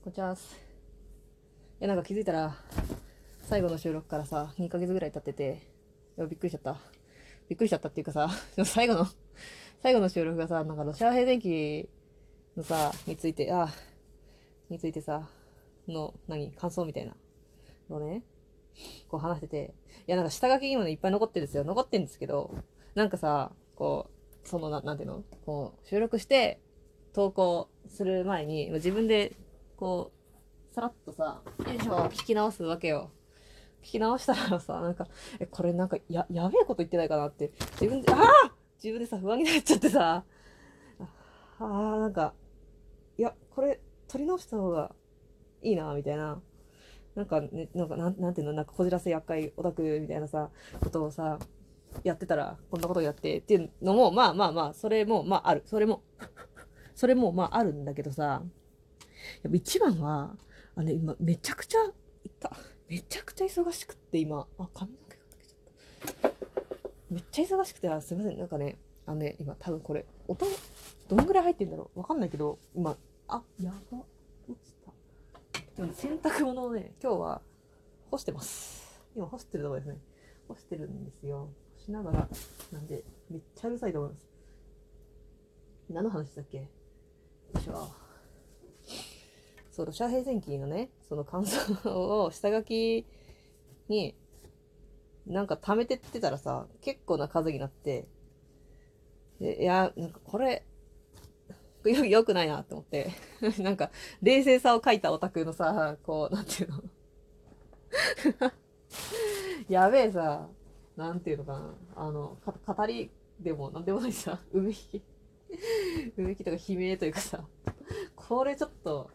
こんにちは。いや、なんか気づいたら、最後の収録からさ、2ヶ月ぐらい経ってて、いや、びっくりしちゃった。びっくりしちゃったっていうかさ、最後の、最後の収録がさ、なんかロシア平電機のさ、について、あ、についてさ、の、何、感想みたいなのね、こう話してて、いや、なんか下書きにもね、いっぱい残ってるんですよ。残ってるんですけど、なんかさ、こう、そのな、なんていうのこう、収録して、投稿する前に、自分で、こう、さらっとさ、よいしょ、聞き直すわけよ。聞き直したらさ、なんか、え、これなんか、や、やべえこと言ってないかなって、自分で、ああ自分でさ、不安になっちゃってさ、ああ、なんか、いや、これ、取り直した方がいいな、みたいな。なんかね、なんか、なん、なんていうの、なんか、こじらせ厄介オタクみたいなさ、ことをさ、やってたら、こんなことやってっていうのも、まあまあまあ、それも、まあある。それも、それも、まああるんだけどさ、やっぱ一番は、あの、今、めちゃくちゃ、いった。めちゃくちゃ忙しくって今、あ、髪の毛が抜けちゃった。めっちゃ忙しくて、あ、すいません。なんかね、あのね、今多分これ、音、どんぐらい入ってんだろう？わかんないけど、今、あ、やば。落ちた。でも洗濯物をね、今日は干してます。今干してるところですね。干してるんですよ。干しながら、なんで、めっちゃうるさいと思います。何の話だっけ？よいしょ。そう、ロシア平戦記のね、その感想を下書きに、なんか貯めてってたらさ、結構な数になって、でいや、なんかこれ、よ、よくないなって思って。なんか、冷静さを書いたオタクのさ、こう、なんていうの。やべえさ、なんていうのかな。あの、か語りでもなんでもないさ、うめき。うめきとか悲鳴というかさ、これちょっと、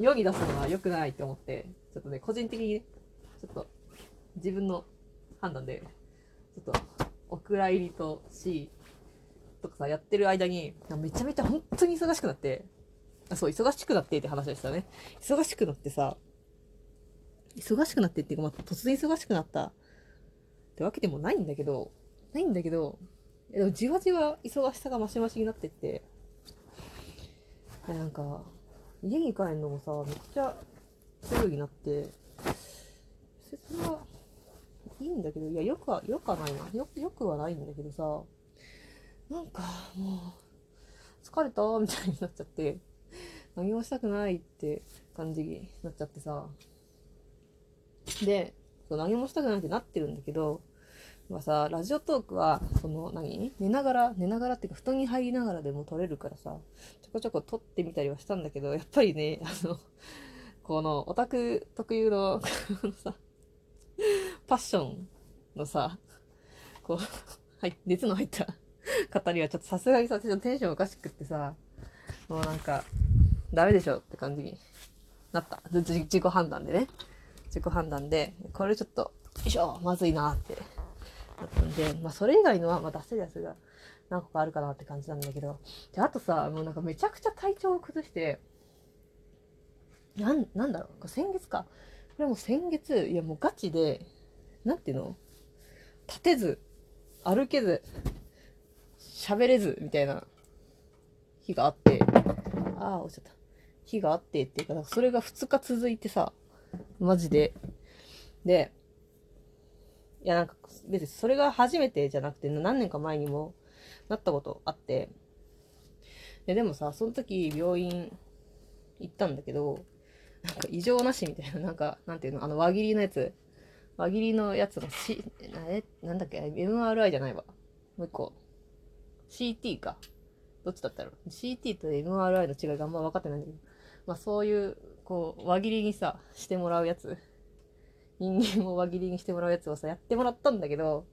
世に出すのは良くないって思って、ちょっとね、個人的にね、ちょっと、自分の判断で、ちょっと、お蔵入りと C とかさ、やってる間に、めちゃめちゃ本当に忙しくなって、あそう、忙しくなってって話でしたね。忙しくなってさ、忙しくなってっていうか、まあ、突然忙しくなったってわけでもないんだけど、ないんだけど、でもじわじわ忙しさが増し増しになってって、でなんか、家に帰るのもさ、めっちゃすぐになって、それはいいんだけど、いや、よくは、よくはないな。よよくはないんだけどさ、なんかもう、疲れたみたいになっちゃって、何もしたくないって感じになっちゃってさ。で、そう何もしたくないってなってるんだけど、まあさ、ラジオトークは、その何、寝ながら、寝ながらっていうか、布団に入りながらでも撮れるからさ、ちょこちょこ撮ってみたりはしたんだけど、やっぱりね、あの、このオタク特有の、さ、パッションのさ、こう、はい、熱の入った語りはちょっとさすがにさ、ちょっとテンションおかしくってさ、もうなんか、ダメでしょって感じになった。自己判断でね。自己判断で、これちょっと、よいしょ、まずいなってなったんで、まあそれ以外のは、まあ出せるやつが何個かあるかなって感じなんだけど、で、あとさ、もうなんかめちゃくちゃ体調を崩して、なん、なんだろう、先月か。これも先月、いやもうガチで、なんていうの？立てず、歩けず、喋れず、みたいな日があって、ああ、落ちちゃった。日があってっていうか、それが2日続いてさ、マジで。で、いやなんか別にそれが初めてじゃなくて何年か前にもなったことあって、ででもさ、その時病院行ったんだけど、なんか異常なしみたいな、なんか、なんていうの、あの輪切りのやつ、輪切りのやつの C、え、なんだっけ、MRI じゃないわ。もう一個。CT か。どっちだったろう ?CT と MRI の違いがあんま分かってないんだけど。まあそういう、こう、輪切りにさ、してもらうやつ。人間を輪切りにしてもらうやつをさ、やってもらったんだけど、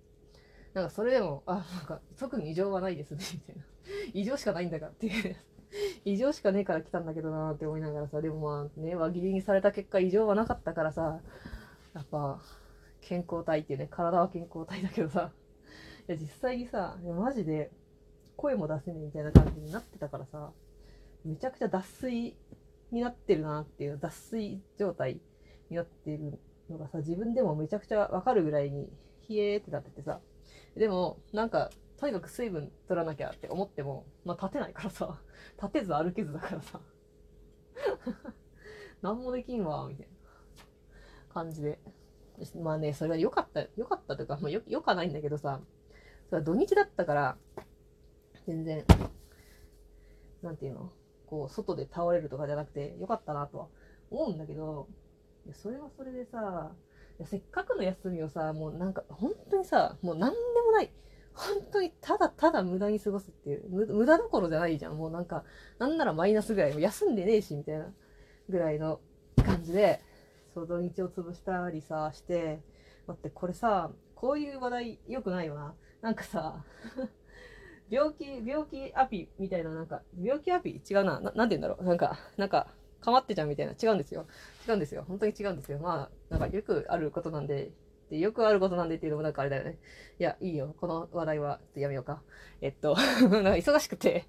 なんかそれでも、あ、なんか特に異常はないですね、みたいな。異常しかないんだからっていう。異常しかねえから来たんだけどなーって思いながらさ、でもまあね、輪切りにされた結果異常はなかったからさ、やっぱ、健康体っていうね、体は健康体だけどさ、いや実際にさ、マジで声も出せねえみたいな感じになってたからさ、めちゃくちゃ脱水になってるなっていう、脱水状態になってるのがさ、自分でもめちゃくちゃわかるぐらいに冷えってなっててさ、でも、なんか、とにかく水分取らなきゃって思っても、まあ立てないからさ、立てず歩けずだからさ。何もできんわ、みたいな感じで。まあね、それは良かった、良かったというか、まあよ、良かないんだけどさ、それは土日だったから、全然、なんていうの？こう、外で倒れるとかじゃなくて、良かったなとは思うんだけど、いやそれはそれでさ、いやせっかくの休みをさ、もうなんか、本当にさ、もう何でもない。本当にただただ無駄に過ごすっていう、無駄どころじゃないじゃん。もうなんか、なんならマイナスぐらいも、休んでねえし、みたいなぐらいの感じで、そう土日を潰したりさ、して、待って、これさ、こういう話題良くないよな。なんかさ、病気、病気アピみたいな、なんか、病気アピ？違うな。ななんて言うんだろう。なんか、なんか、かまってちゃんみたいな。違うんですよ。違うんですよ。本当に違うんですよ。まあ、なんかよくあることなんで、でよくあることなんでっていうのもなんかあれだよね。いや、いいよ。この話題は、やめようか。えっと、なんか忙しくて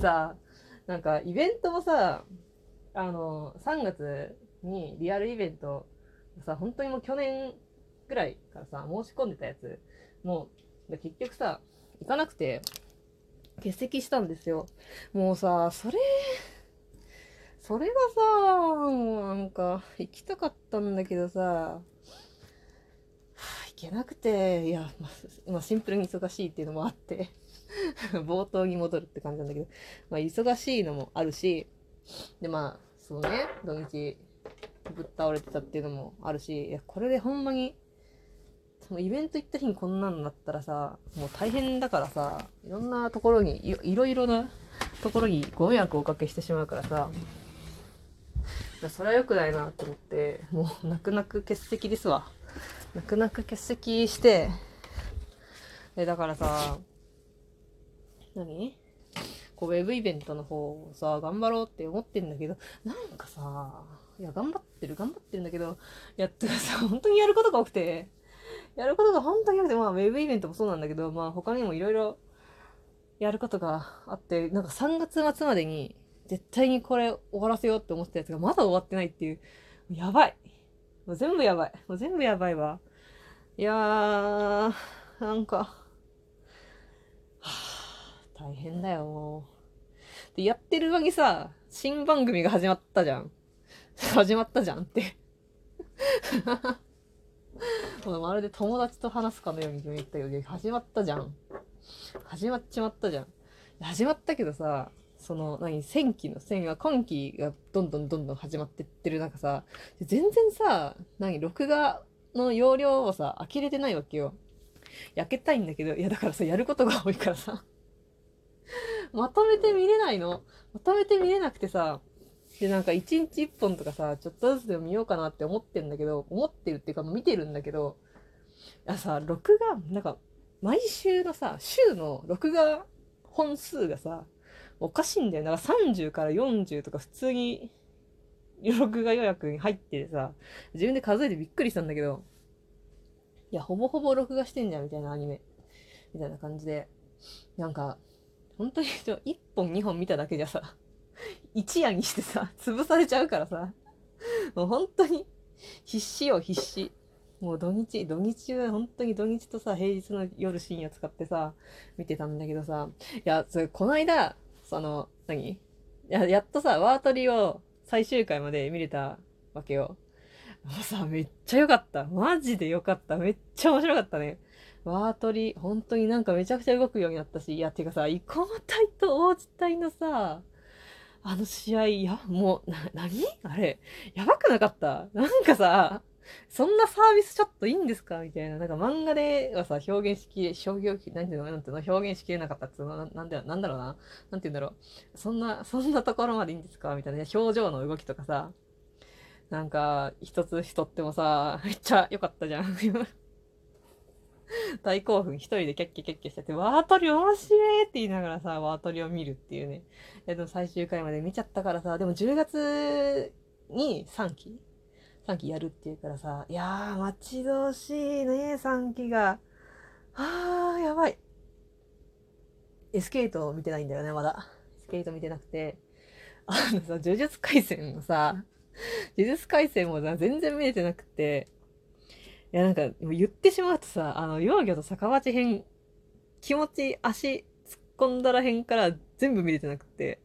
さあ、なんかイベントもさ、あの、3月にリアルイベントさ、本当にもう去年ぐらいからさ、申し込んでたやつ、もう、結局さ、行かなくて、欠席したんですよ。もうさ、それ、それがさ、もうなんか、行きたかったんだけどさ、行けなくて、いや、まあ、まあ、シンプルに忙しいっていうのもあって冒頭に戻るって感じなんだけど、まあ、忙しいのもあるし、で、まあ、そうね、土日、ぶっ倒れてたっていうのもあるし、いや、これでほんまに、そのイベント行った日にこんなのなったらさ、もう大変だからさ、いろんなところに、いろいろなところにご迷惑をおかけしてしまうからさ、それは良くないなと思って、もう泣く泣く欠席ですわ。泣く泣く欠席して、で、だからさ、何？こうウェブイベントの方をさ、頑張ろうって思ってんだけど、なんかさ、いや、頑張ってる、頑張ってるんだけど、やってさ、本当にやることが多くて、やることが本当に多くて、まあ、ウェブイベントもそうなんだけど、まあ、他にもいろいろやることがあって、なんか3月末までに、絶対にこれ終わらせようって思ったやつがまだ終わってないっていう、やばい。もう全部やばい。もう全部やばいわ。いやー、なんか、はあ、大変だよ。で、やってる間にさ、新番組が始まったじゃん。始まったじゃんってまるで友達と話すかのように言ったけど、始まったじゃん。始まっちまったじゃん。始まったけどさ、その、何、戦期の戦は今期がどんどんどんどん始まってってる中さ、全然さ、何、録画の容量をさ、呆れてないわけよ。焼けたいんだけど、いやだからさ、やることが多いからさ、まとめて見れないの。まとめて見れなくてさ、で、なんか一日一本とかさ、ちょっとずつでも見ようかなって思ってんだけど、思ってるっていうか見てるんだけど、いやさ、録画、なんか、毎週のさ、週の録画本数がさ、おかしいんだよ。だから30から40とか普通に録画予約に入っててさ、自分で数えてびっくりしたんだけど、いや、ほぼほぼ録画してんじゃん、みたいなアニメ。みたいな感じで。なんか、本当に1本2本見ただけじゃさ、一夜にしてさ、潰されちゃうからさ、もう本当に必死よ、必死。もう土日、土日は本当に土日とさ、平日の夜深夜使ってさ、見てたんだけどさ、いや、それ、この間、その、何？や、やっとさ、ワートリーを最終回まで見れたわけよ。もうさ、めっちゃ良かった。マジで良かった。めっちゃ面白かったね。ワートリー、本当になんかめちゃくちゃ動くようになったし、いや、てかさ、生駒隊と王子隊のさ、あの試合、いや、もう、な、なにあれ、やばくなかった？なんかさ、そんなサービスちょっといいんですか？みたいな。なんか漫画ではさ、表現しきれ、商業、なんていうの、なんていうの、表現しきれなかったっつうの、なんで、なんだろう？な。なんていうんだろう？そんな、そんなところまでいいんですか？みたいな。表情の動きとかさ。なんか、一つ一ってもさ、めっちゃ良かったじゃん。大興奮一人でキャッキャキャッキャしてて、ワートリ面白いって言いながらさ、ワートリを見るっていうね。でも最終回まで見ちゃったからさ、でも10月に3期3期やるっていうからさ、いやー、待ち遠しいね、3期が。あー、やばい。エスケートを見てないんだよね、まだ。エスケート見てなくて。あのさ、呪術廻戦のさ、呪術廻戦もさ、全然見れてなくて。いや、なんか、言ってしまうとさ、あの、幼魚と坂町編、気持ち足突っ込んだら辺から全部見れてなくて。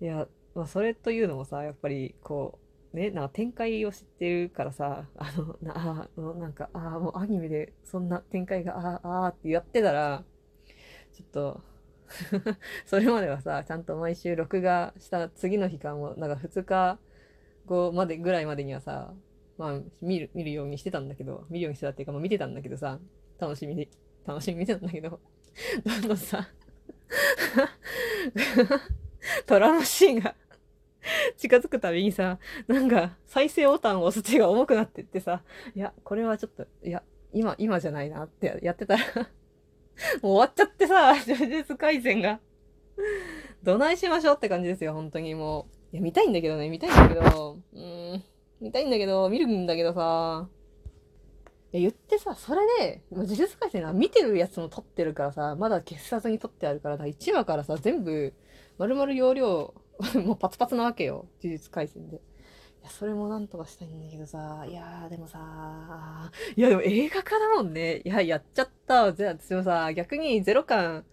いや、まあ、それというのもさ、やっぱり、こう、ね、なんか展開を知ってるからさ、あの、な、あなんか、ああ、もうアニメでそんな展開が、ああ、ああってやってたら、ちょっと それまではさ、ちゃんと毎週録画した次の日間も、なんか2日後までぐらいまでにはさ、まあ、見る、見るようにしてたんだけど、見るようにしてたっていうか、まあ見てたんだけどさ、楽しみに、楽しみに見てたんだけど、どんどんさ、トラマシーンが 近づくたびにさ、なんか再生ボタンを押す手が重くなってってさ、いや、これはちょっと、いや、今、今じゃないなってやってたら もう終わっちゃってさ、呪術改善がどないしましょうって感じですよ、本当にもう。いや、見たいんだけどね、見たいんだけど、うーん、見たいんだけど、見るんだけどさ、いや、言ってさ、それで、呪術改正な、見てるやつも撮ってるからさ、まだ消さずに撮ってあるから、1話からさ、全部、丸々容量、もうパツパツなわけよ。呪術改戦で。いや、それもなんとかしたいんだけどさ、いやー、でもさ、いや、でも映画化だもんね。いや、やっちゃったじゃあ、私もさ、逆にゼロ感、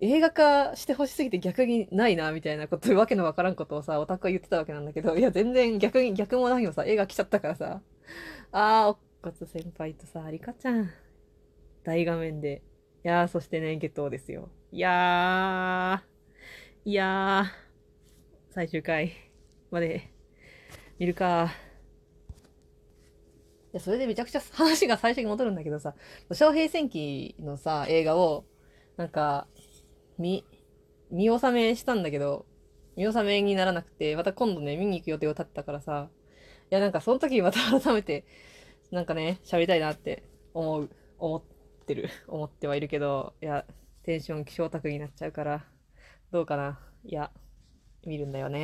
映画化してほしすぎて逆にないな、みたいなこと、わけのわからんことをさ、オタクは言ってたわけなんだけど、いや、全然逆に、逆も何もさ、映画来ちゃったからさ、あー、おっかつ先輩とさ、リカちゃん、大画面で。いやー、そしてね、ゲットですよ。いやー、いやー、最終回まで見るか。いや、それでめちゃくちゃ話が最初に戻るんだけどさ、昌平戦記のさ、映画を、なんか、見、見納めしたんだけど、見納めにならなくて、また今度ね、見に行く予定を立ってたからさ、いや、なんかその時また改めて、なんかね、喋りたいなって思う、思ってる、思ってはいるけど、いや、テンション気象卓になっちゃうから、どうかな。いや、見るんだよね。